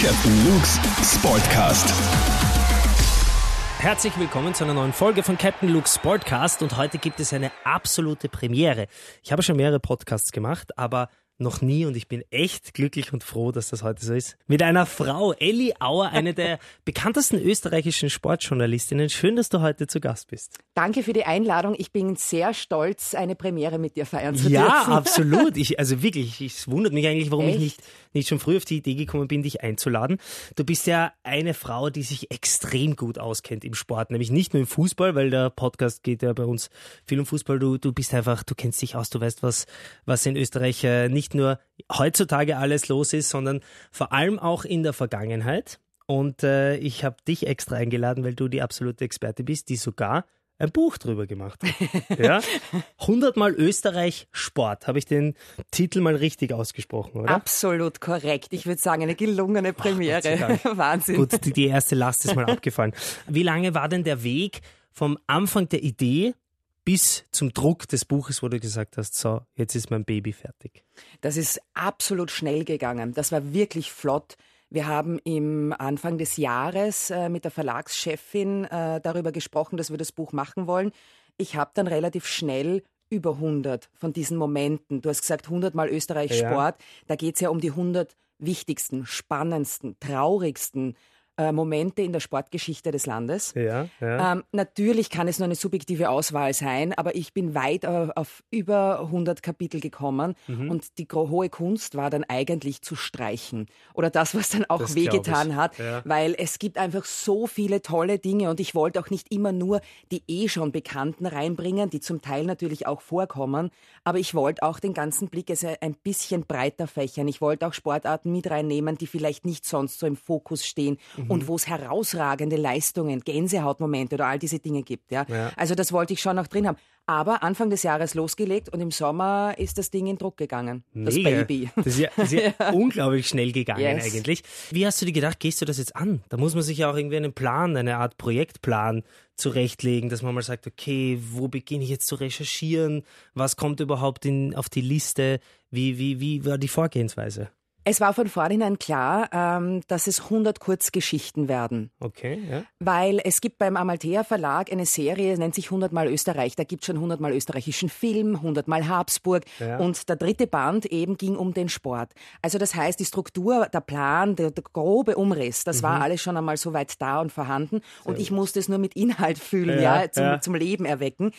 Captain Luke's Sportcast. Herzlich willkommen zu einer neuen Folge von Captain Luke's Sportcast und heute gibt es eine absolute Premiere. Ich habe schon mehrere Podcasts gemacht, aber noch nie und ich bin echt glücklich und froh, dass das heute so ist. Mit einer Frau, Elli Auer, eine der bekanntesten österreichischen Sportjournalistinnen. Schön, dass du heute zu Gast bist. Danke für die Einladung. Ich bin sehr stolz, eine Premiere mit dir feiern zu ja, dürfen. Ja, absolut. Ich, also wirklich, es wundert mich eigentlich, warum echt? ich nicht, nicht schon früh auf die Idee gekommen bin, dich einzuladen. Du bist ja eine Frau, die sich extrem gut auskennt im Sport, nämlich nicht nur im Fußball, weil der Podcast geht ja bei uns viel um Fußball. Du, du bist einfach, du kennst dich aus, du weißt, was, was in Österreich äh, nicht nicht nur heutzutage alles los ist, sondern vor allem auch in der Vergangenheit. Und äh, ich habe dich extra eingeladen, weil du die absolute Experte bist, die sogar ein Buch drüber gemacht. Ja? 100 Mal Österreich Sport. Habe ich den Titel mal richtig ausgesprochen, oder? Absolut korrekt. Ich würde sagen, eine gelungene Premiere. Ach, Wahnsinn. Gut, die, die erste Last ist mal abgefallen. Wie lange war denn der Weg vom Anfang der Idee bis zum Druck des Buches, wo du gesagt hast, so, jetzt ist mein Baby fertig? Das ist absolut schnell gegangen. Das war wirklich flott. Wir haben im Anfang des Jahres äh, mit der Verlagschefin äh, darüber gesprochen, dass wir das Buch machen wollen. Ich habe dann relativ schnell über 100 von diesen Momenten. Du hast gesagt 100 Mal Österreich Sport. Ja. Da geht es ja um die 100 wichtigsten, spannendsten, traurigsten, äh, Momente in der Sportgeschichte des Landes. Ja, ja. Ähm, natürlich kann es nur eine subjektive Auswahl sein, aber ich bin weit auf, auf über 100 Kapitel gekommen mhm. und die hohe Kunst war dann eigentlich zu streichen oder das, was dann auch das wehgetan hat, ja. weil es gibt einfach so viele tolle Dinge und ich wollte auch nicht immer nur die eh schon Bekannten reinbringen, die zum Teil natürlich auch vorkommen, aber ich wollte auch den ganzen Blick also ein bisschen breiter fächern. Ich wollte auch Sportarten mit reinnehmen, die vielleicht nicht sonst so im Fokus stehen. Mhm mhm. und wo es herausragende Leistungen, Gänsehautmomente oder all diese Dinge gibt. Ja? ja? Also das wollte ich schon noch drin haben. Aber Anfang des Jahres losgelegt und im Sommer ist das Ding in Druck gegangen. Das Mega. Baby. Das ist ja, das ist ja unglaublich schnell gegangen yes. eigentlich. Wie hast du dir gedacht, gehst du das jetzt an? Da muss man sich ja auch irgendwie einen Plan, eine Art Projektplan zurechtlegen, dass man mal sagt, okay, wo beginne ich jetzt zu recherchieren? Was kommt überhaupt in, auf die Liste? Wie, wie, wie war die Vorgehensweise? Es war von vornherein klar, ähm, dass es 100 Kurzgeschichten werden. Okay, ja. Weil es gibt beim Amalthea Verlag eine Serie, nennt sich 100 Mal Österreich. Da gibt es schon 100 Mal österreichischen Film, 100 Mal Habsburg. Ja. Und der dritte Band eben ging um den Sport. Also das heißt, die Struktur, der Plan, der, der grobe Umriss, das mhm. war alles schon einmal so weit da und vorhanden. Sehr und ich musste es nur mit Inhalt füllen, ja, ja zum, zum Leben erwecken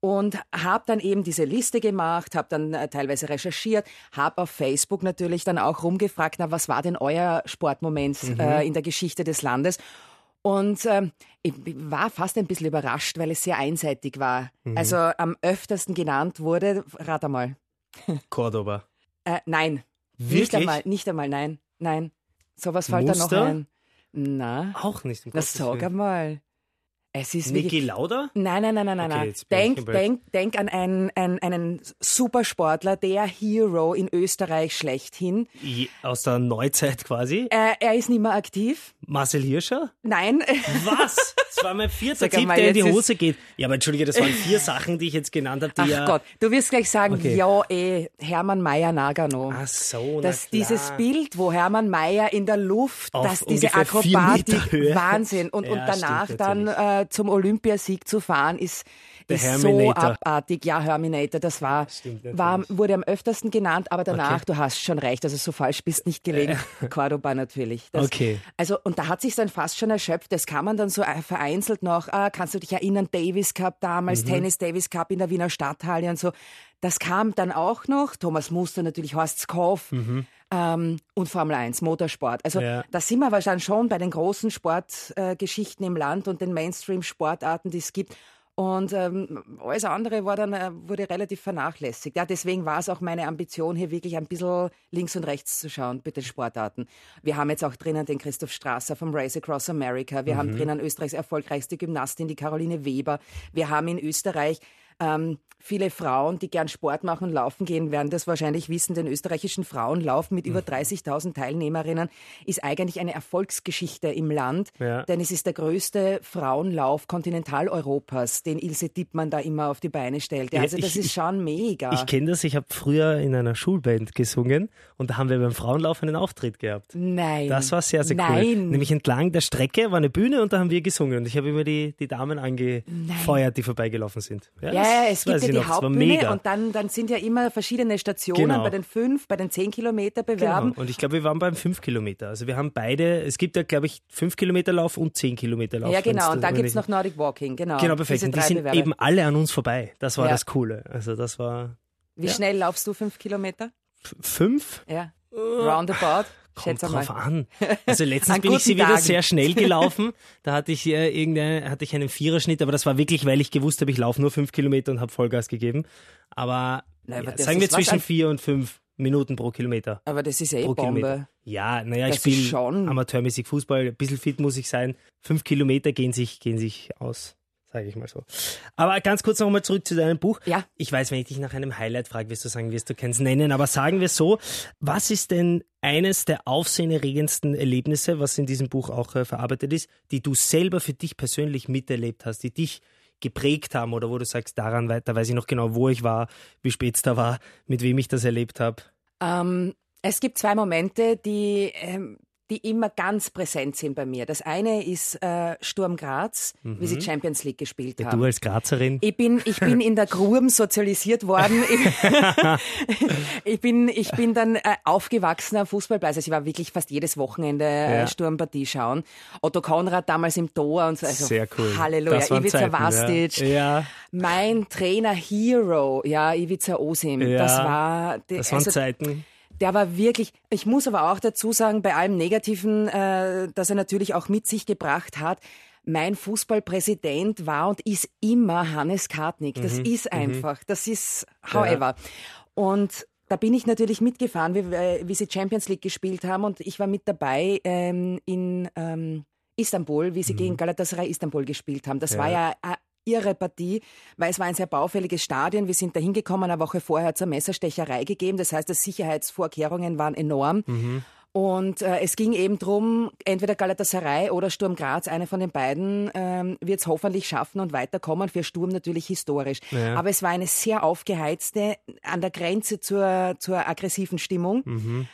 und habe dann eben diese Liste gemacht, habe dann äh, teilweise recherchiert, habe auf Facebook natürlich dann auch rumgefragt, na, was war denn euer Sportmoment mhm. äh, in der Geschichte des Landes? Und ähm, ich war fast ein bisschen überrascht, weil es sehr einseitig war. Mhm. Also am öftersten genannt wurde, rat einmal. Cordoba. Äh, nein. Wirklich? Nicht einmal, nicht einmal, nein. Nein. Sowas fällt da noch ein. Na. Auch nicht. Um das sag einmal. Es ist Niki wirklich, Lauda? Nein, nein, nein, nein, nein. Okay, denk, denk, denk an einen, einen, einen Supersportler, der Hero in Österreich schlechthin. Aus der Neuzeit quasi? Äh, er ist nicht mehr aktiv. Marcel Hirscher? Nein. Was? Das war mein vierter Tipp, der in die Hose geht. Ja, aber entschuldige, das waren vier Sachen, die ich jetzt genannt habe. Ach ja Gott, du wirst gleich sagen, okay. ja, eh, Hermann Mayer Nagano. Ach so, das, Dieses Bild, wo Hermann Mayer in der Luft, Auf dass diese Akrobatik, Wahnsinn. Und, ja, und danach dann äh, zum Olympiasieg zu fahren, ist, ist so abartig. Ja, Herminator, das war, war, wurde am öftersten genannt, aber danach, okay. du hast schon recht, also so falsch bist nicht gelegen. Cordoba natürlich. Das, okay. Also, und da hat sich dann fast schon erschöpft. Das kann man dann so vereinzelt noch, ah, kannst du dich erinnern, Davis Cup damals, mhm. Tennis Davis Cup in der Wiener Stadthalle und so. Das kam dann auch noch. Thomas Muster natürlich, Horst Skoff. Mhm. Ähm, und Formel 1, Motorsport. Also ja. da sind wir wahrscheinlich schon bei den großen Sportgeschichten äh, im Land und den Mainstream-Sportarten, die es gibt. Und ähm, alles andere war dann, äh, wurde relativ vernachlässigt. Ja, deswegen war es auch meine Ambition, hier wirklich ein bisschen links und rechts zu schauen mit den Sportarten. Wir haben jetzt auch drinnen den Christoph Strasser vom Race Across America. Wir mhm. haben drinnen Österreichs erfolgreichste Gymnastin, die Caroline Weber. Wir haben in Österreich ähm, viele Frauen, die gern Sport machen, laufen gehen, werden das wahrscheinlich wissen. Den österreichischen Frauenlauf mit über 30.000 Teilnehmerinnen ist eigentlich eine Erfolgsgeschichte im Land, ja. denn es ist der größte Frauenlauf Kontinentaleuropas, den Ilse Dippmann da immer auf die Beine stellt. Also das ich, ist schon mega. Ich kenne das, ich habe früher in einer Schulband gesungen und da haben wir beim Frauenlauf einen Auftritt gehabt. Nein. Das war sehr, sehr Nein. cool. Nämlich entlang der Strecke war eine Bühne und da haben wir gesungen und ich habe immer die, die Damen angefeuert, Nein. die vorbeigelaufen sind. Ja, ja es gibt ja die Hauptbühne und dann, dann sind ja immer verschiedene Stationen genau. bei den fünf, bei den zehn Kilometer bewerben. Genau. Und ich glaube, wir waren beim fünf Kilometer. Also wir haben beide, es gibt ja, glaube ich, fünf Kilometer Lauf und zehn Kilometer Lauf. Ja, genau. Und dann gibt es noch Nordic Walking, genau. Genau, perfekt. Und die sind Bewerbe. eben alle an uns vorbei. Das war ja. das Coole. Also das war. Wie ja. schnell laufst du fünf Kilometer? F fünf? Ja. Roundabout. Kommt drauf an. Also letztens bin ich sie wieder Tagen. sehr schnell gelaufen. Da hatte ich äh, irgendeine, hatte ich einen Viererschnitt, aber das war wirklich, weil ich gewusst habe, ich laufe nur fünf Kilometer und habe Vollgas gegeben. Aber, Nein, aber ja, sagen wir zwischen vier und fünf Minuten pro Kilometer. Aber das ist eh Bombe. Kilometer. Ja, naja, ich spiele amateurmäßig Fußball. Ein bisschen fit muss ich sein. Fünf Kilometer gehen sich, gehen sich aus sage ich mal so. Aber ganz kurz nochmal zurück zu deinem Buch. Ja. Ich weiß, wenn ich dich nach einem Highlight frage, wirst du sagen, wirst du keins nennen, aber sagen wir so, was ist denn eines der aufsehenerregendsten Erlebnisse, was in diesem Buch auch äh, verarbeitet ist, die du selber für dich persönlich miterlebt hast, die dich geprägt haben oder wo du sagst, daran, da weiß ich noch genau, wo ich war, wie spät es da war, mit wem ich das erlebt habe? Ähm, es gibt zwei Momente, die ähm, die immer ganz präsent sind bei mir. Das eine ist äh, Sturm Graz, mhm. wie sie mhm. Champions League gespielt ja, haben. Du als Grazerin? Ich bin, ich bin in der Grurm sozialisiert worden. ich, bin, ich bin dann äh, aufgewachsener Fußballplatz. Also ich war wirklich fast jedes Wochenende äh. Sturmpartie schauen. Otto Konrad damals im Tor und so. Also, Sehr cool. Halleluja. Ivica Vastic. Ja. ja. Mein Trainer Hero, ja, Ivica Osim. Ja. Das war, die, das waren also, Zeiten der war wirklich, ich muss aber auch dazu sagen, bei allem Negativen, äh, dass er natürlich auch mit sich gebracht hat, mein Fußballpräsident war und ist immer Hannes Kartnick. Das mhm. ist mhm. einfach, das ist however. Ja. Und da bin ich natürlich mitgefahren, wie, äh, wie, sie Champions League gespielt haben und ich war mit dabei ähm, in ähm, Istanbul, wie sie mhm. gegen Galatasaray Istanbul gespielt haben. Das ja. war ja ihre Partie, weil es war ein sehr baufälliges Stadion. Wir sind da hingekommen, eine Woche vorher zur Messerstecherei gegeben. Das heißt, die Sicherheitsvorkehrungen waren enorm. Mhm. Und äh, es ging eben darum, entweder Galatasaray oder Sturm Graz, eine von den beiden, ähm, wird es hoffentlich schaffen und weiterkommen. Für Sturm natürlich historisch. Ja. Aber es war eine sehr aufgeheizte, an der Grenze zur, zur aggressiven Stimmung. Mhm.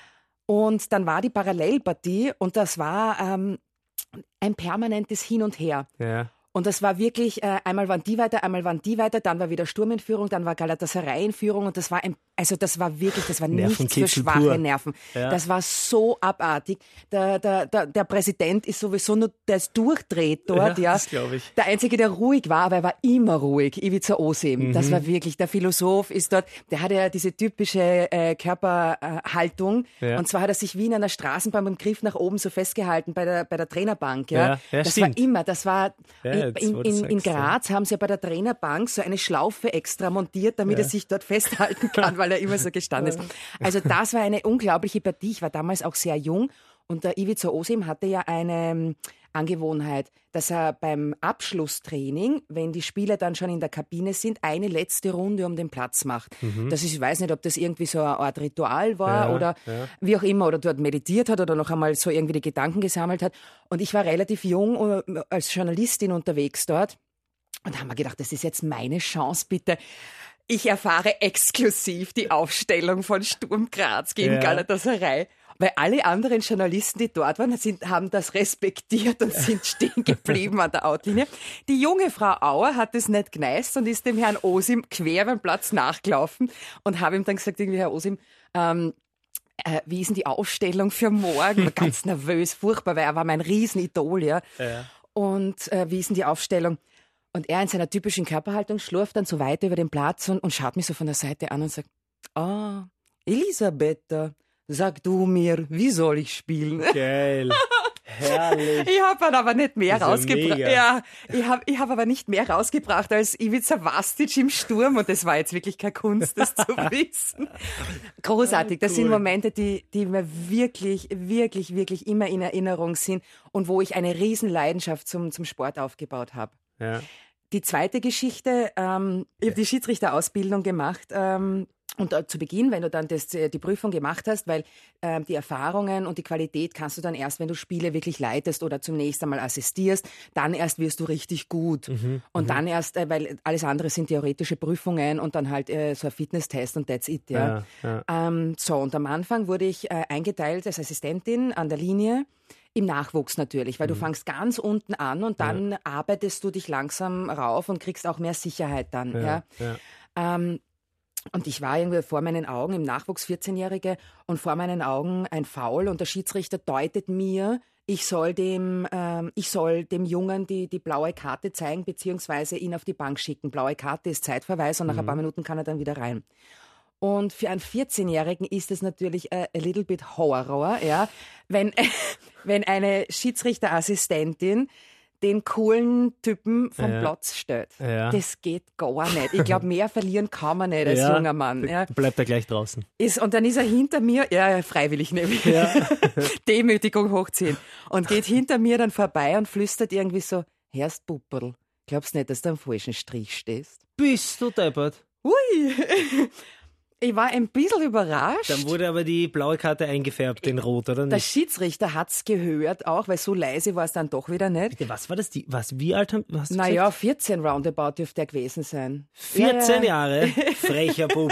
Und dann war die Parallelpartie und das war ähm, ein permanentes Hin und Her. Ja. Und das war wirklich, äh, einmal waren die weiter, einmal waren die weiter, dann war wieder Sturm in Führung, dann war Galatasaray in Führung und das war ein, also das war wirklich, das war nichts für schwache pur. Nerven. Ja. Das war so abartig. Der, der, der, der Präsident ist sowieso nur, der ist durchdreht dort, ja. ja. Das glaube ich. Der Einzige, der ruhig war, aber er war immer ruhig, Ivica Osim. Mhm. Das war wirklich, der Philosoph ist dort, der hatte ja diese typische äh, Körperhaltung ja. und zwar hat er sich wie in einer Straßenbahn dem Griff nach oben so festgehalten bei der, bei der Trainerbank, ja. ja, das stimmt. war immer, das war, in, in, in, Graz haben sie ja bei der Trainerbank so eine Schlaufe extra montiert, damit er sich dort festhalten kann, weil er immer so gestanden ist. Also das war eine unglaubliche Partie. Ich war damals auch sehr jung und der Ivica Osim hatte ja eine ähm, Angewohnheit, dass er beim Abschlusstraining, wenn die Spieler dann schon in der Kabine sind, eine letzte Runde um den Platz macht. Mhm. Das ist, ich weiß nicht, ob das irgendwie so eine Art Ritual war ja, oder ja. wie auch immer, oder dort meditiert hat oder noch einmal so irgendwie die Gedanken gesammelt hat. Und ich war relativ jung äh, als Journalistin unterwegs dort und haben wir gedacht, das ist jetzt meine Chance, bitte. Ich erfahre exklusiv die Aufstellung von Sturm Graz gegen ja. Galatasaray. Weil alle anderen Journalisten, die dort waren, sind, haben das respektiert und sind stehen geblieben an der Outlinie. Die junge Frau Auer hat es nicht geneist und ist dem Herrn Osim quer beim Platz nachgelaufen und habe ihm dann gesagt, irgendwie, Herr Osim, ähm, äh, wie ist denn die Aufstellung für morgen? War ganz nervös, furchtbar, weil er war mein Riesenidol, ja. ja. Und äh, wie ist denn die Aufstellung? Und er in seiner typischen Körperhaltung schlurft dann so weiter über den Platz und, und schaut mich so von der Seite an und sagt, ah, oh, Elisabetta, Sag du mir, wie soll ich spielen? Geil. Herrlich. Ich habe dann aber nicht mehr rausgebracht. Ja, ich habe ich hab aber nicht mehr rausgebracht als Ivica Vastic im Sturm und das war jetzt wirklich keine Kunst, das zu wissen. Großartig. Das cool. sind Momente, die, die mir wirklich, wirklich, wirklich immer in Erinnerung sind und wo ich eine Riesenleidenschaft zum, zum Sport aufgebaut habe. Ja die zweite Geschichte, ähm, ich habe die Schiedsrichterausbildung gemacht. Ähm, und zu Beginn, wenn du dann das, äh, die Prüfung gemacht hast, weil äh, die Erfahrungen und die Qualität kannst du dann erst, wenn du Spiele wirklich leitest oder zunächst einmal assistierst, dann erst wirst du richtig gut. Mhm, und mhm. dann erst, äh, weil alles andere sind theoretische Prüfungen und dann halt äh, so ein Fitnesstest und that's it. Ja. ja, ja. Ähm, so, und am Anfang wurde ich äh, eingeteilt als Assistentin an der Linie. Im Nachwuchs natürlich, weil mhm. du fangst ganz unten an und dann ja. arbeitest du dich langsam rauf und kriegst auch mehr Sicherheit dann. Ja, ja. Ähm, und ich war irgendwie vor meinen Augen im Nachwuchs 14-Jährige und vor meinen Augen ein Foul und der Schiedsrichter deutet mir, ich soll dem, ähm, ich soll dem Jungen die, die blaue Karte zeigen, beziehungsweise ihn auf die Bank schicken. Blaue Karte ist Zeitverweis und nach mhm. ein paar Minuten kann er dann wieder rein. Und für einen 14-Jährigen ist es natürlich a, little bit Horror, ja, wenn, wenn eine Schiedsrichterassistentin den coolen Typen vom ja. Platz stellt. Ja. Das geht gar nicht. Ich glaube, mehr verlieren kann man nicht als ja, junger Mann. Ja. Bleibt er gleich draußen. Ist, und dann ist er hinter mir, ja, freiwillig nämlich. Demütigung hochziehen. Und geht hinter mir dann vorbei und flüstert irgendwie so, Herrst Pupperl, glaubst nicht, dass du am falschen Strich stehst? Bist du deppert? Ui! Ich war ein bisschen überrascht. Dann wurde aber die blaue Karte eingefärbt in Rot, oder nicht? Der Schiedsrichter hat es gehört auch, weil so leise war es dann doch wieder nicht. Bitte, was war das? Die, was, wie alt haben was Naja, 14 roundabout dürfte er gewesen sein. 14 ja, Jahre? Frecher Bub.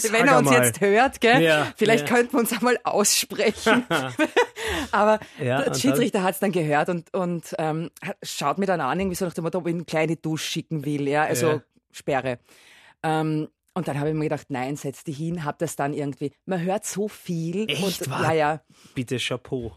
Sag Wenn er uns mal. jetzt hört, gell? Ja, vielleicht ja. könnten wir uns einmal aussprechen. Aber ja, der Schiedsrichter hat es dann gehört und, und ähm, schaut mir dann an, irgendwie so nach dem Motto, ob ich eine kleine Dusche schicken will, ja, also Sperre. Ähm, und dann habe ich mir gedacht, nein, setz dich hin, hab das dann irgendwie. Man hört so viel. Echt? Und, ja, ja. Bitte Chapeau.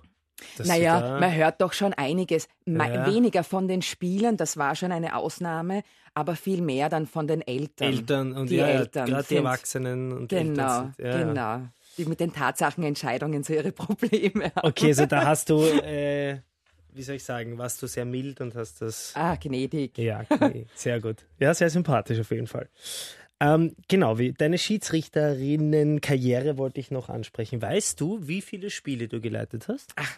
naja, man hört doch schon einiges. Ja. Weniger von den Spielern, das war schon eine Ausnahme, aber viel mehr dann von den Eltern. Eltern und die ja, Eltern. Gerade die Erwachsenen und Genau, Eltern sind, ja. genau. Die mit den Tatsachenentscheidungen so ihre Probleme haben. Okay, also da hast du, äh, wie soll ich sagen, warst du sehr mild und hast das. Ah, gnädig. Ja, okay. sehr gut. Ja, sehr sympathisch auf jeden Fall. Ähm, genau, wie deine Schiedsrichterinnen-Karriere wollte ich noch ansprechen. Weißt du, wie viele Spiele du geleitet hast? Ach,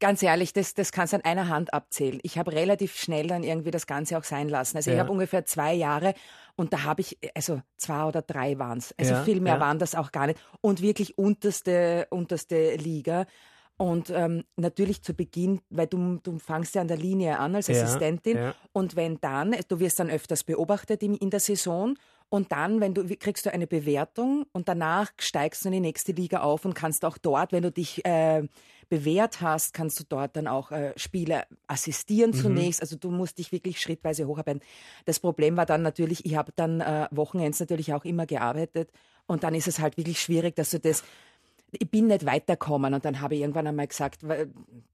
ganz ehrlich, das, das kannst du an einer Hand abzählen. Ich habe relativ schnell dann irgendwie das Ganze auch sein lassen. Also ja. ich habe ungefähr zwei Jahre und da habe ich, also zwei oder drei waren es. Also ja, viel mehr ja. waren das auch gar nicht. Und wirklich unterste, unterste Liga. Und ähm, natürlich zu Beginn, weil du, du fangst ja an der Linie an als Assistentin. Und wenn dann, du wirst dann öfters beobachtet in, in der Saison und dann, wenn du kriegst du eine Bewertung und danach steigst du in die nächste Liga auf und kannst auch dort, wenn du dich äh, bewährt hast, kannst du dort dann auch äh, Spiele assistieren mhm. zunächst. Also du musst dich wirklich schrittweise hocharbeiten. Das Problem war dann natürlich, ich habe dann äh, Wochenends natürlich auch immer gearbeitet und dann ist es halt wirklich schwierig, dass du das ich bin nicht weitergekommen und dann habe ich irgendwann einmal gesagt,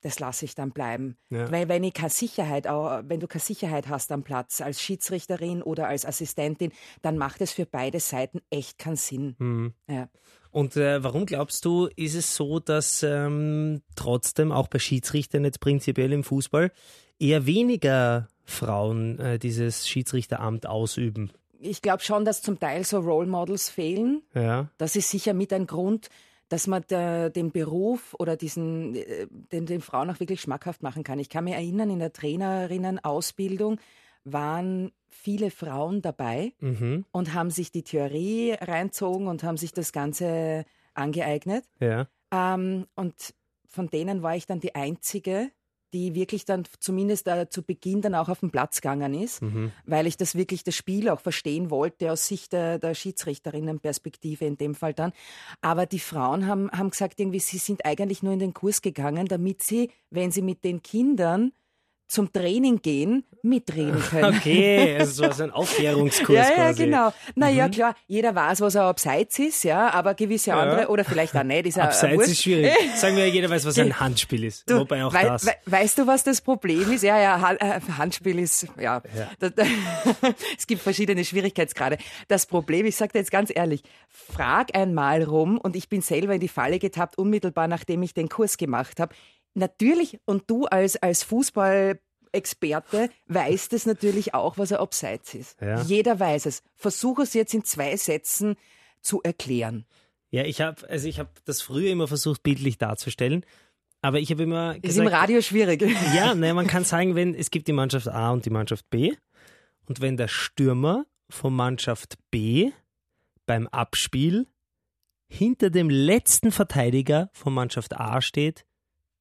das lasse ich dann bleiben. Ja. Weil wenn ich keine Sicherheit, auch, wenn du keine Sicherheit hast am Platz als Schiedsrichterin oder als Assistentin, dann macht es für beide Seiten echt keinen Sinn. Mhm. Ja. Und äh, warum glaubst du, ist es so, dass ähm, trotzdem auch bei Schiedsrichtern jetzt prinzipiell im Fußball eher weniger Frauen äh, dieses Schiedsrichteramt ausüben? Ich glaube schon, dass zum Teil so Role Models fehlen. Ja. Das ist sicher mit ein Grund dass man der, den Beruf oder diesen, äh, den, den Frauen auch wirklich schmackhaft machen kann. Ich kann mich erinnern, in der Trainerinnenausbildung waren viele Frauen dabei mhm. und haben sich die Theorie reinzogen und haben sich das Ganze angeeignet. Ja. Ähm, und von denen war ich dann die einzige, die wirklich dann zumindest äh, zu Beginn dann auch auf den Platz gegangen ist, mhm. weil ich das wirklich das Spiel auch verstehen wollte aus Sicht der, der Schiedsrichterinnenperspektive in dem Fall dann. Aber die Frauen haben, haben gesagt, irgendwie, sie sind eigentlich nur in den Kurs gegangen, damit sie, wenn sie mit den Kindern zum Training gehen, mitreden können. Okay, also so ein Aufklärungskurs ja, quasi. Ja, genau. Naja, mhm. klar, jeder weiß, was er abseits ist, ja, aber gewisse ja. andere, oder vielleicht auch nicht, ist Abseits ist schwierig. Sagen wir, jeder weiß, was ein Handspiel ist. Du, Wobei auch wei das. We weißt du, was das Problem ist? Ja, ja, äh, Handspiel ist, ja. ja. Das, es gibt verschiedene Schwierigkeitsgrade. Das Problem, ich sage dir jetzt ganz ehrlich, frag einmal rum, und ich bin selber in die Falle getappt, unmittelbar nachdem ich den Kurs gemacht habe Natürlich, und du als, als Fußball Experte weiß das natürlich auch, was er abseits ist. Ja. Jeder weiß es. Versuche es jetzt in zwei Sätzen zu erklären. Ja, ich habe also ich habe das früher immer versucht bildlich darzustellen, aber ich habe immer gesagt, ist im Radio schwierig. Ja, ne, man kann sagen, wenn es gibt die Mannschaft A und die Mannschaft B und wenn der Stürmer von Mannschaft B beim Abspiel hinter dem letzten Verteidiger von Mannschaft A steht,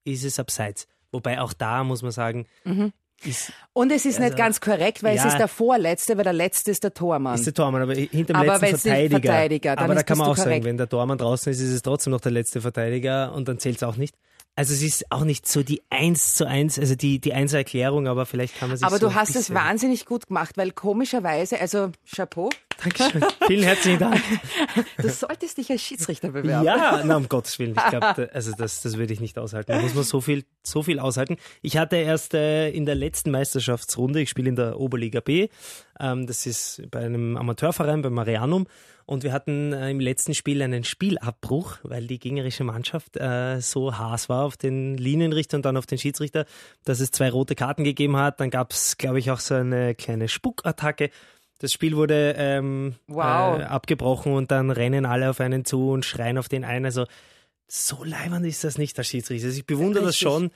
ist es abseits. Wobei auch da muss man sagen, mhm. Ist, und es ist also, nicht ganz korrekt, weil ja, es ist der Vorletzte, weil der Letzte ist der Tormann. Ist der Tormann, aber hinter dem aber letzten Verteidiger. Verteidiger aber da kann man auch korrekt. sagen, wenn der Tormann draußen ist, ist es trotzdem noch der letzte Verteidiger und dann zählt es auch nicht. Also es ist auch nicht so die eins zu eins, also die, die Einsererklärung, aber vielleicht kann man sich Aber so du hast es wahnsinnig gut gemacht, weil komischerweise, also Chapeau. Dankeschön. Vielen herzlichen Dank. Du solltest dich als Schiedsrichter bewerben. Ja, na, um Gottes Willen. Ich glaube, also das, das würde ich nicht aushalten. Da muss man so viel, so viel aushalten. Ich hatte erst äh, in der letzten Meisterschaftsrunde, ich spiele in der Oberliga B, ähm, das ist bei einem Amateurverein, bei Marianum, und wir hatten äh, im letzten Spiel einen Spielabbruch, weil die gegnerische Mannschaft äh, so Hass war auf den Linienrichter und dann auf den Schiedsrichter, dass es zwei rote Karten gegeben hat. Dann gab es, glaube ich, auch so eine kleine Spuckattacke. Das Spiel wurde ähm, wow. äh, abgebrochen und dann rennen alle auf einen zu und schreien auf den einen. Also so leibend ist das nicht, der Schiedsrichter. Also ich bewundere Richtig. das schon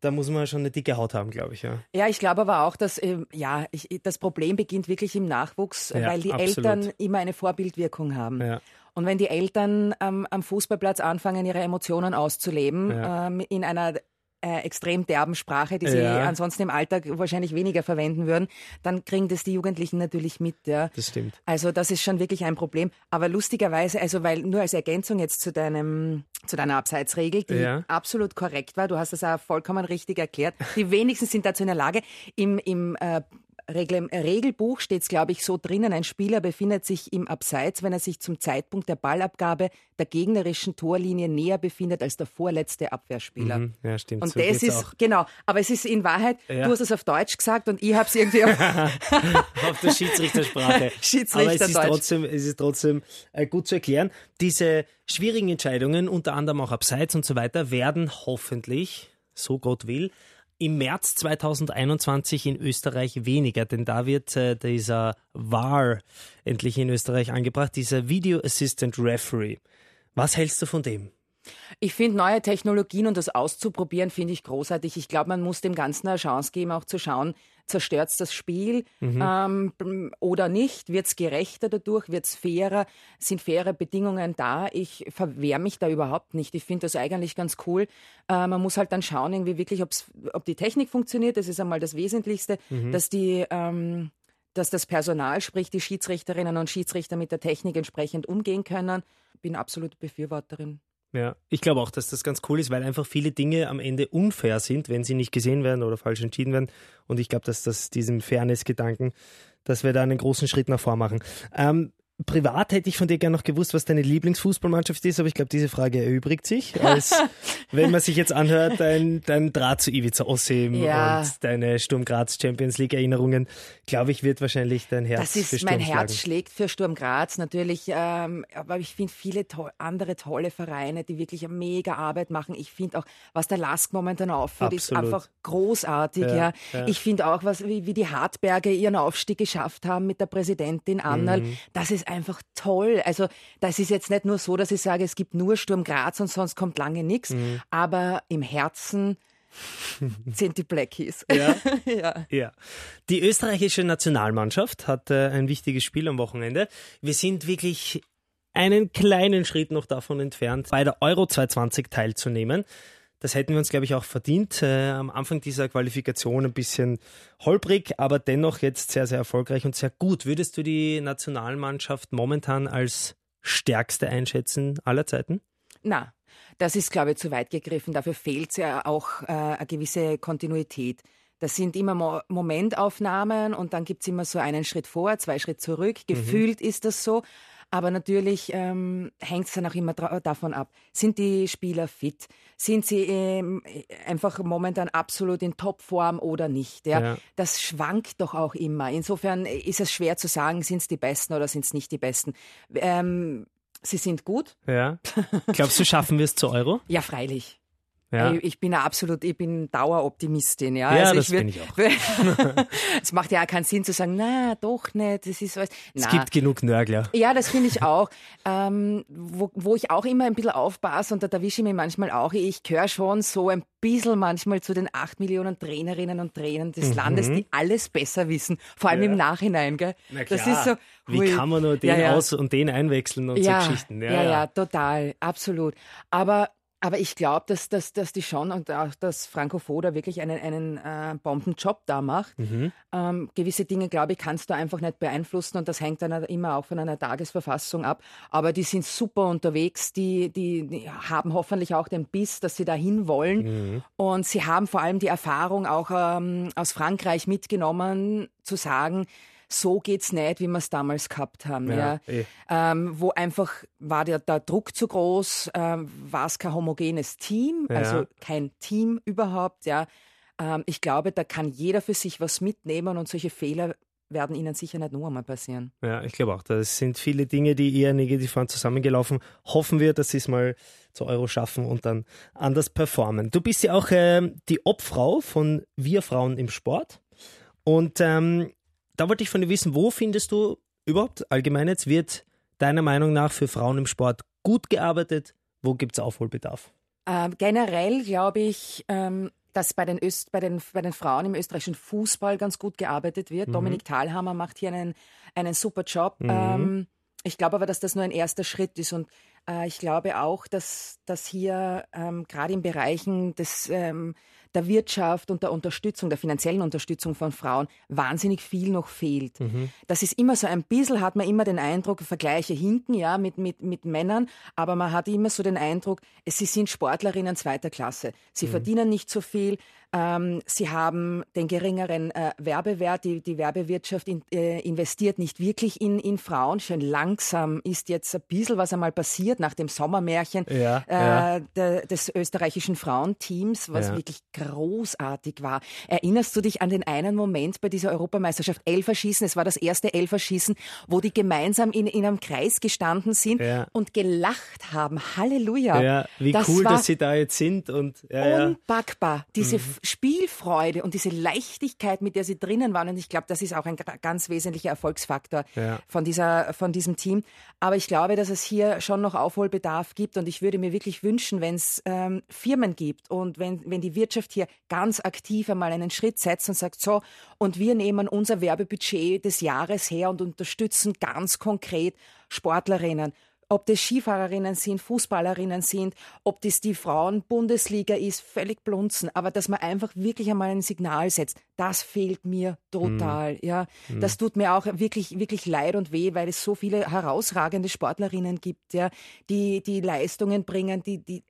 da muss man schon eine dicke Haut haben, glaube ich. Ja, ja ich glaube aber auch, dass ähm, ja, ich, das Problem beginnt wirklich im Nachwuchs, ja, weil die absolut. Eltern immer eine Vorbildwirkung haben. Ja. Und wenn die Eltern ähm, am Fußballplatz anfangen, ihre Emotionen auszuleben, ja. ähm, in einer äh, extrem derben Sprache, die sie ja. ansonsten im Alltag wahrscheinlich weniger verwenden würden, dann kriegen das die Jugendlichen natürlich mit. Ja. Das stimmt. Also das ist schon wirklich ein Problem. Aber lustigerweise, also weil nur als Ergänzung jetzt zu deinem zu deiner Abseitsregel, die ja. absolut korrekt war, du hast das auch vollkommen richtig erklärt. Die wenigsten sind dazu in der Lage, im, im äh, Regel, Regelbuch steht es, glaube ich, so drinnen, ein Spieler befindet sich im Abseits, wenn er sich zum Zeitpunkt der Ballabgabe der gegnerischen Torlinie näher befindet als der vorletzte Abwehrspieler. Mhm, ja, stimmt. Und so das ist, auch. genau, aber es ist in Wahrheit, ja. du hast es auf Deutsch gesagt und ich habe es irgendwie auf, auf der Schiedsrichtersprache. Schiedsrichter aber es ist, trotzdem, es ist trotzdem äh, gut zu erklären. Diese schwierigen Entscheidungen, unter anderem auch Abseits und so weiter, werden hoffentlich, so Gott will, im März 2021 in Österreich weniger, denn da wird äh, dieser VAR endlich in Österreich angebracht, dieser Video Assistant Referee. Was hältst du von dem? Ich finde neue Technologien und das auszuprobieren, finde ich großartig. Ich glaube, man muss dem Ganzen eine Chance geben, auch zu schauen, zerstört es das Spiel mhm. ähm, oder nicht? Wird es gerechter dadurch? Wird es fairer? Sind faire Bedingungen da? Ich verwehre mich da überhaupt nicht. Ich finde das eigentlich ganz cool. Äh, man muss halt dann schauen, irgendwie wirklich, ob die Technik funktioniert. Das ist einmal das Wesentlichste, mhm. dass die ähm, dass das Personal, sprich die Schiedsrichterinnen und Schiedsrichter mit der Technik entsprechend umgehen können. Bin absolut Befürworterin. Ja, ich glaube auch, dass das ganz cool ist, weil einfach viele Dinge am Ende unfair sind, wenn sie nicht gesehen werden oder falsch entschieden werden. Und ich glaube, dass das diesem Fairness-Gedanken, dass wir da einen großen Schritt nach vor machen. Ähm, privat hätte ich von dir gerne noch gewusst, was deine Lieblingsfußballmannschaft ist, aber ich glaube, diese Frage erübrigt sich, als wenn man sich jetzt anhört, dein, dein Draht zu Ivica Ossim ja. und deine Sturm Graz Champions League Erinnerungen, glaube ich, wird wahrscheinlich dein Herz Das ist, mein Herz schlägt für Sturm Graz natürlich, ähm, aber ich finde viele to andere tolle Vereine, die wirklich eine mega Arbeit machen. Ich finde auch, was der Lask momentan aufführt, Absolut. ist einfach großartig. Ja, ja. ja. Ich finde auch, was, wie, wie die Hartberger ihren Aufstieg geschafft haben mit der Präsidentin Annal, mhm. das ist einfach toll. Also das ist jetzt nicht nur so, dass ich sage, es gibt nur Sturm Graz und sonst kommt lange nichts, mhm. aber im Herzen sind die Blackies. Ja? ja. ja. Die österreichische Nationalmannschaft hat äh, ein wichtiges Spiel am Wochenende. Wir sind wirklich einen kleinen Schritt noch davon entfernt, bei der Euro 2020 teilzunehmen. Das hätten wir uns, glaube ich, auch verdient. Äh, am Anfang dieser Qualifikation ein bisschen holprig, aber dennoch jetzt sehr, sehr erfolgreich und sehr gut. Würdest du die Nationalmannschaft momentan als stärkste einschätzen aller Zeiten? Na, das ist, glaube ich, zu weit gegriffen. Dafür fehlt ja auch äh, eine gewisse Kontinuität. Das sind immer Mo Momentaufnahmen und dann gibt es immer so einen Schritt vor, zwei Schritt zurück. Mhm. Gefühlt mhm. ist das so. Aber natürlich ähm, hängt es dann auch immer davon ab, sind die Spieler fit? Sind sie ähm, einfach momentan absolut in Topform oder nicht? Ja? ja? Das schwankt doch auch immer. Insofern ist es schwer zu sagen, sind es die Besten oder sind es nicht die Besten. Ähm, sie sind gut. Ja. Glaubst du, schaffen wir es zu Euro? ja, freilich. Ja. Ich bin absolut, ich bin Daueroptimistin. Ja, ja also das bin ich auch. es macht ja auch keinen Sinn zu sagen, na, doch nicht, das ist was. Es gibt genug Nörgler. Ja, das finde ich auch. ähm, wo, wo ich auch immer ein bisschen aufpasse und da erwische ich mich manchmal auch, ich gehöre schon so ein bisschen manchmal zu den acht Millionen Trainerinnen und Trainern des mhm. Landes, die alles besser wissen, vor allem ja. im Nachhinein. Gell? Na klar. Das ist so, hui. Wie kann man nur den ja, aus und den einwechseln und so Geschichten? Ja, ja, total, absolut. Aber aber ich glaube, dass, dass, dass die schon und auch, dass Franco Foda wirklich einen, einen äh, Bombenjob da macht. Mhm. Ähm, gewisse Dinge, glaube ich, kannst du einfach nicht beeinflussen und das hängt dann immer auch von einer Tagesverfassung ab. Aber die sind super unterwegs, die, die, die haben hoffentlich auch den Biss, dass sie dahin wollen. Mhm. Und sie haben vor allem die Erfahrung auch ähm, aus Frankreich mitgenommen, zu sagen, so geht's nicht, wie wir es damals gehabt haben. Ja, ja. Eh. Ähm, wo einfach war der, der Druck zu groß, ähm, war es kein homogenes Team, ja. also kein Team überhaupt. Ja, ähm, ich glaube, da kann jeder für sich was mitnehmen und solche Fehler werden ihnen sicher nicht nur einmal passieren. Ja, ich glaube auch. Das sind viele Dinge, die eher negativ waren, zusammengelaufen. Hoffen wir, dass sie es mal zu Euro schaffen und dann anders performen. Du bist ja auch äh, die Obfrau von Wir Frauen im Sport. Und ähm, da wollte ich von dir wissen, wo findest du überhaupt allgemein jetzt, wird deiner Meinung nach für Frauen im Sport gut gearbeitet? Wo gibt es Aufholbedarf? Ähm, generell glaube ich, ähm, dass bei den, Öst, bei, den, bei den Frauen im österreichischen Fußball ganz gut gearbeitet wird. Mhm. Dominik Thalhammer macht hier einen, einen super Job. Mhm. Ähm, ich glaube aber, dass das nur ein erster Schritt ist und äh, ich glaube auch, dass, dass hier ähm, gerade in Bereichen des ähm, der Wirtschaft und der Unterstützung, der finanziellen Unterstützung von Frauen wahnsinnig viel noch fehlt. Mhm. Das ist immer so ein bisschen, hat man immer den Eindruck, Vergleiche hinken, ja, mit, mit, mit Männern, aber man hat immer so den Eindruck, sie sind Sportlerinnen zweiter Klasse. Sie mhm. verdienen nicht so viel, ähm, sie haben den geringeren äh, Werbewert. Die, die Werbewirtschaft in, äh, investiert nicht wirklich in, in Frauen. Schön langsam ist jetzt ein bisschen was einmal passiert nach dem Sommermärchen ja, äh, ja. De, des österreichischen Frauenteams, was ja. wirklich großartig war. Erinnerst du dich an den einen Moment bei dieser Europameisterschaft Elferschießen? Es war das erste Elferschießen, wo die gemeinsam in, in einem Kreis gestanden sind und gelacht haben. Halleluja. Ja, wie das cool, dass sie da jetzt sind. und Unpackbar. Diese mhm. Spielfreude und diese Leichtigkeit, mit der sie drinnen waren. Und ich glaube, das ist auch ein ganz wesentlicher Erfolgsfaktor ja. von, dieser, von diesem Team. Aber ich glaube, dass es hier schon noch Aufholbedarf gibt. Und ich würde mir wirklich wünschen, wenn es ähm, Firmen gibt und wenn, wenn die Wirtschaft hier ganz aktiv einmal einen Schritt setzt und sagt, so, und wir nehmen unser Werbebudget des Jahres her und unterstützen ganz konkret Sportlerinnen, ob das Skifahrerinnen sind, Fußballerinnen sind, ob das die Frauen-Bundesliga ist, völlig blunzen. Aber dass man einfach wirklich einmal ein Signal setzt, das fehlt mir total. Mhm. Ja, mhm. das tut mir auch wirklich, wirklich leid und weh, weil es so viele herausragende Sportlerinnen gibt, ja, die, die Leistungen bringen, die, die,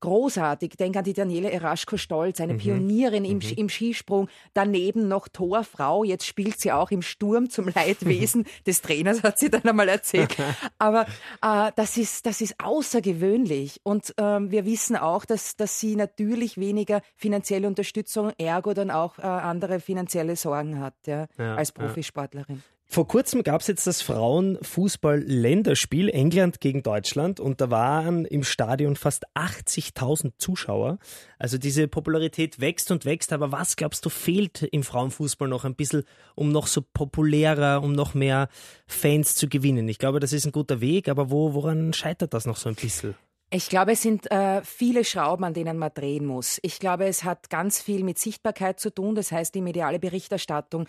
großartig. Denk an die Daniele Eraschko-Stolz, eine mhm. Pionierin im, mhm. im, Skisprung. Daneben noch Torfrau. Jetzt spielt sie auch im Sturm zum Leidwesen des Trainers, hat sie dann einmal erzählt. Aber äh, das, ist, das ist außergewöhnlich. Und ähm, wir wissen auch, dass, dass sie natürlich weniger finanzielle Unterstützung, ergo dann auch äh, andere finanzielle Sorgen hat ja, ja als Profisportlerin. Ja. Vor kurzem gab es jetzt das Frauenfußball-Länderspiel England gegen Deutschland und da waren im Stadion fast 80.000 Zuschauer. Also diese Popularität wächst und wächst, aber was glaubst du fehlt im Frauenfußball noch ein bisschen, um noch so populärer, um noch mehr Fans zu gewinnen? Ich glaube, das ist ein guter Weg, aber wo, woran scheitert das noch so ein bisschen? Ich glaube, es sind äh, viele Schrauben, an denen man drehen muss. Ich glaube, es hat ganz viel mit Sichtbarkeit zu tun, das heißt die mediale Berichterstattung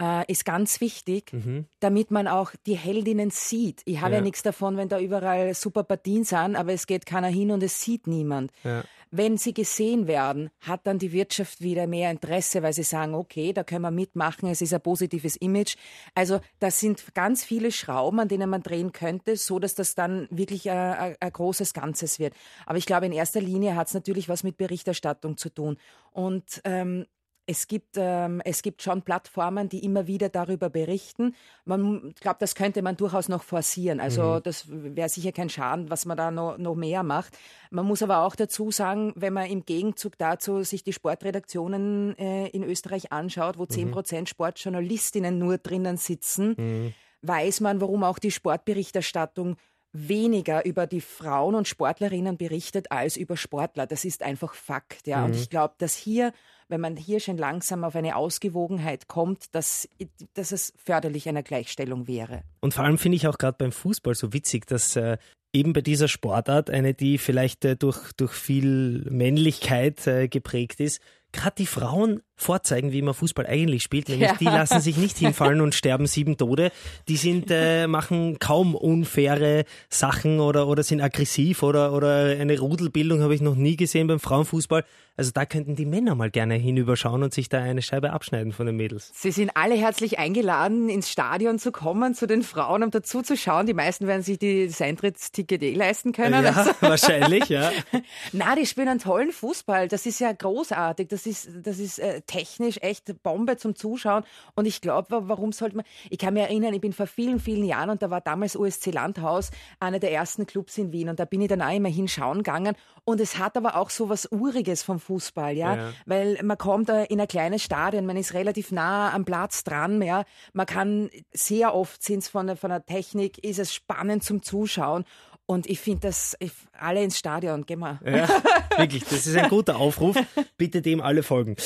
äh, ist ganz wichtig, mhm. damit man auch die Heldinnen sieht. Ich habe ja. ja. nichts davon, wenn da überall super Partien sind, aber es geht keiner hin und es sieht niemand. Ja. Wenn sie gesehen werden, hat dann die Wirtschaft wieder mehr Interesse, weil sie sagen, okay, da können wir mitmachen, es ist ein positives Image. Also das sind ganz viele Schrauben, an denen man drehen könnte, so dass das dann wirklich ein, ein großes Ganzes wird. Aber ich glaube, in erster Linie hat es natürlich was mit Berichterstattung zu tun. Und ähm, es gibt, ähm, es gibt schon Plattformen, die immer wieder darüber berichten. Man glaube, das könnte man durchaus noch forcieren. Also mhm. das wäre sicher kein Schaden, was man da noch, noch mehr macht. Man muss aber auch dazu sagen, wenn man im Gegenzug dazu sich die Sportredaktionen äh, in Österreich anschaut, wo zehn mhm. Prozent Sportjournalistinnen nur drinnen sitzen, mhm. weiß man, warum auch die Sportberichterstattung weniger über die Frauen und Sportlerinnen berichtet als über Sportler. Das ist einfach Fakt, ja. Mhm. Und ich glaube, dass hier, wenn man hier schon langsam auf eine Ausgewogenheit kommt, dass, dass es förderlich einer Gleichstellung wäre. Und vor allem finde ich auch gerade beim Fußball so witzig, dass äh, eben bei dieser Sportart, eine, die vielleicht äh, durch, durch viel Männlichkeit äh, geprägt ist, gerade die Frauen vorzeigen, wie man Fußball eigentlich spielt. Nämlich ja. die lassen sich nicht hinfallen und sterben sieben Tode. Die sind, äh, machen kaum unfaire Sachen oder, oder sind aggressiv oder, oder eine Rudelbildung habe ich noch nie gesehen beim Frauenfußball. Also da könnten die Männer mal gerne hinüberschauen und sich da eine Scheibe abschneiden von den Mädels. Sie sind alle herzlich eingeladen, ins Stadion zu kommen, zu den Frauen, um dazu zu schauen. Die meisten werden sich das Eintrittsticket eh leisten können. Ja, also. wahrscheinlich, ja. Na, die spielen einen tollen Fußball. Das ist ja großartig. Das ist, das ist äh, technisch echt Bombe zum Zuschauen. Und ich glaube, warum sollte man, ich kann mich erinnern, ich bin vor vielen, vielen Jahren und da war damals USC Landhaus einer der ersten Clubs in Wien und da bin ich dann auch immer hinschauen gegangen und es hat aber auch so was Uriges vom Fußball, ja, ja. weil man kommt in ein kleines Stadion, man ist relativ nah am Platz dran, ja, man kann sehr oft sind es von, von der Technik, ist es spannend zum Zuschauen und ich finde das, ich, alle ins Stadion, gehen wir. Ja, wirklich, das ist ein guter Aufruf. Bitte dem alle folgen.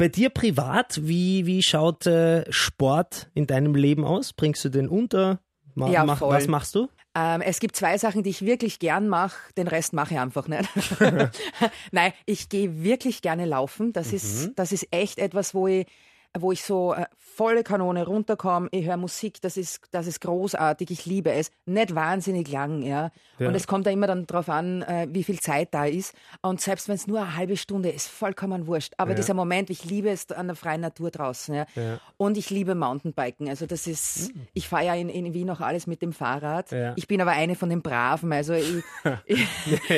Bei dir privat, wie, wie schaut äh, Sport in deinem Leben aus? Bringst du den unter? Ma ja, mach, was machst du? Ähm, es gibt zwei Sachen, die ich wirklich gern mache. Den Rest mache ich einfach nicht. Nein, ich gehe wirklich gerne laufen. Das, mhm. ist, das ist echt etwas, wo ich wo ich so äh, volle Kanone runterkomme, ich höre Musik, das ist, das ist großartig, ich liebe es. Nicht wahnsinnig lang, ja. ja. Und es kommt da immer dann drauf an, äh, wie viel Zeit da ist. Und selbst wenn es nur eine halbe Stunde ist, vollkommen wurscht. Aber ja. dieser Moment, ich liebe es an der freien Natur draußen, ja. ja. Und ich liebe Mountainbiken. Also das ist, mhm. ich fahre ja in, in Wien noch alles mit dem Fahrrad. Ich bin aber eine von den Braven. Also ich, ich,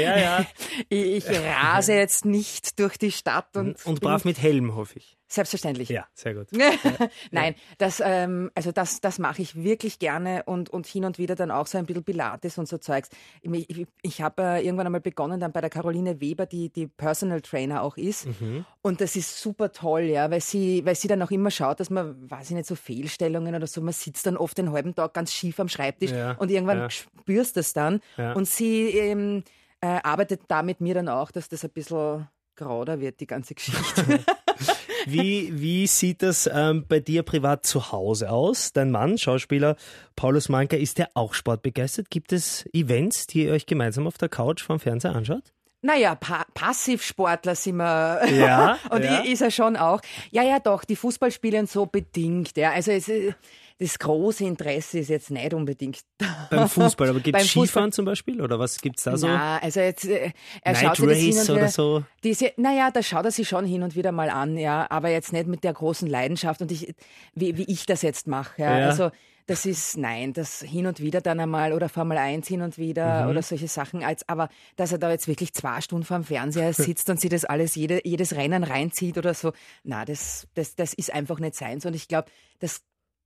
ich, ich rase jetzt nicht durch die Stadt und. Und brav mit Helm, hoffe ich. Selbstverständlich. Ja, sehr gut. Nein, das, ähm, also das, das mache ich wirklich gerne und, und hin und wieder dann auch so ein bisschen Pilates und so Zeugs. Ich, ich, ich habe äh, irgendwann einmal begonnen dann bei der Caroline Weber, die, die Personal Trainer auch ist. Mhm. Und das ist super toll, ja, weil sie, weil sie dann auch immer schaut, dass man, weiß ich nicht, so Fehlstellungen oder so, man sitzt dann oft den halben Tag ganz schief am Schreibtisch ja, und irgendwann ja. spürst du es dann. Ja. Und sie ähm, äh, arbeitet da mit mir dann auch, dass das ein bisschen grauder wird, die ganze Geschichte. Wie, wie sieht das ähm, bei dir privat zu Hause aus? Dein Mann, Schauspieler Paulus Manka, ist der auch sportbegeistert? Gibt es Events, die ihr euch gemeinsam auf der Couch vom Fernseher anschaut? Naja, pa Passivsportler sind wir. Ja. und ja. ist er schon auch. Ja, ja, doch, die Fußballspiele und so bedingt. Ja. Also es, das große Interesse ist jetzt nicht unbedingt da. Beim Fußball, aber gibt es Skifahren zum Beispiel oder was gibt es da so? Ja, also jetzt, äh, er Night schaut Race das hin oder so? Diese, naja, da schaut er sich schon hin und wieder mal an, ja, aber jetzt nicht mit der großen Leidenschaft und ich, wie, wie ich das jetzt mache. Ja. ja. Also das ist, nein, das hin und wieder dann einmal oder Formel 1 hin und wieder mhm. oder solche Sachen. Als, aber dass er da jetzt wirklich zwei Stunden vor dem Fernseher sitzt und sich das alles, jede, jedes Rennen reinzieht oder so, na, das, das, das ist einfach nicht seins. Und ich glaube, das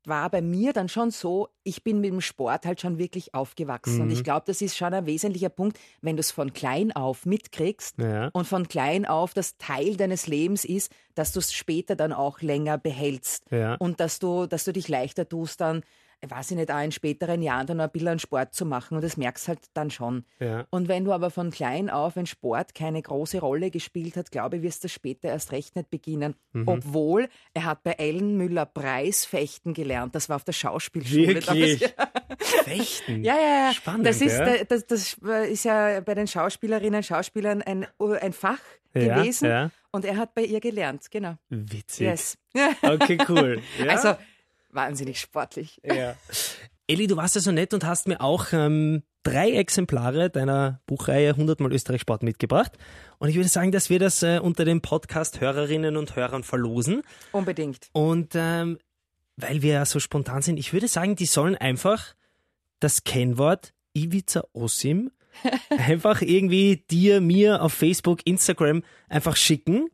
war bei mir dann schon so, ich bin mit dem Sport halt schon wirklich aufgewachsen. Mhm. Und ich glaube, das ist schon ein wesentlicher Punkt, wenn du es von klein auf mitkriegst ja. und von klein auf das Teil deines Lebens ist, dass du es später dann auch länger behältst. Ja. Und dass du, dass du dich leichter tust, dann weiß ich nicht, auch in späteren Jahren dann noch ein bisschen an Sport zu machen und das merkst halt dann schon. Ja. Und wenn du aber von klein auf, wenn Sport keine große Rolle gespielt hat, glaube ich, wirst du später erst recht nicht beginnen. Mhm. Obwohl er hat bei Ellen Müller Preis fechten gelernt. Das war auf der Schauspielschule. Wirklich? Fechten? Ja, ja, ja. Spannend, das ist, ja. Das, das ist ja bei den Schauspielerinnen und Schauspielern ein, ein Fach ja, gewesen. Ja. Und er hat bei ihr gelernt, genau. Witzig. Yes. Okay, cool. Ja. Also wahnsinnig sportlich. Ja. Elli, du warst ja so nett und hast mir auch ähm, drei Exemplare deiner Buchreihe 100 Mal Österreich Sport mitgebracht. Und ich würde sagen, dass wir das äh, unter den Podcast-Hörerinnen und Hörern verlosen. Unbedingt. Und ähm, weil wir ja so spontan sind, ich würde sagen, die sollen einfach das Kennwort Ivica Osim einfach irgendwie dir, mir auf Facebook, Instagram einfach schicken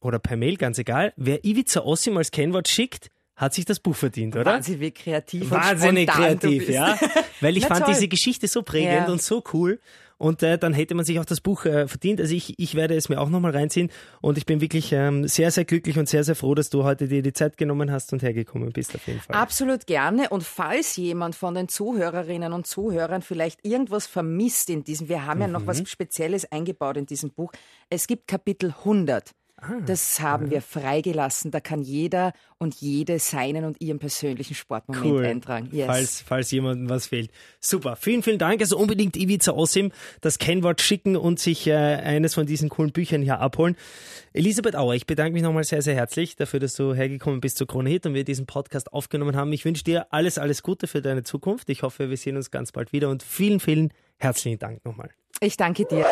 oder per Mail, ganz egal. Wer Ivica Osim als Kennwort schickt, hat sich das Buch verdient, oder? Wahnsinnig kreativ Wahnsinnig kreativ, ja. Weil ich fand toll. diese Geschichte so prägend ja. und so cool. Und äh, dann hätte man sich auch das Buch äh, verdient. Also ich, ich werde es mir auch nochmal reinziehen. Und ich bin wirklich ähm, sehr, sehr glücklich und sehr, sehr froh, dass du heute dir die Zeit genommen hast und hergekommen bist auf jeden Fall. Absolut gerne. Und falls jemand von den Zuhörerinnen und Zuhörern vielleicht irgendwas vermisst in diesem, wir haben ja noch was mhm. Spezielles eingebaut in diesem Buch. Es gibt Kapitel 100. Ah, das haben wir freigelassen. Da kann jeder und jede seinen und ihren persönlichen Sportmoment cool. eintragen. Yes. Falls, falls jemandem was fehlt. Super. Vielen, vielen Dank. Also unbedingt Ivica Osim das Kennwort schicken und sich äh, eines von diesen coolen Büchern hier abholen. Elisabeth Auer, ich bedanke mich nochmal sehr, sehr herzlich dafür, dass du hergekommen bist zu Krone Hit und wir diesen Podcast aufgenommen haben. Ich wünsche dir alles, alles Gute für deine Zukunft. Ich hoffe, wir sehen uns ganz bald wieder und vielen, vielen herzlichen Dank nochmal. Ich danke dir.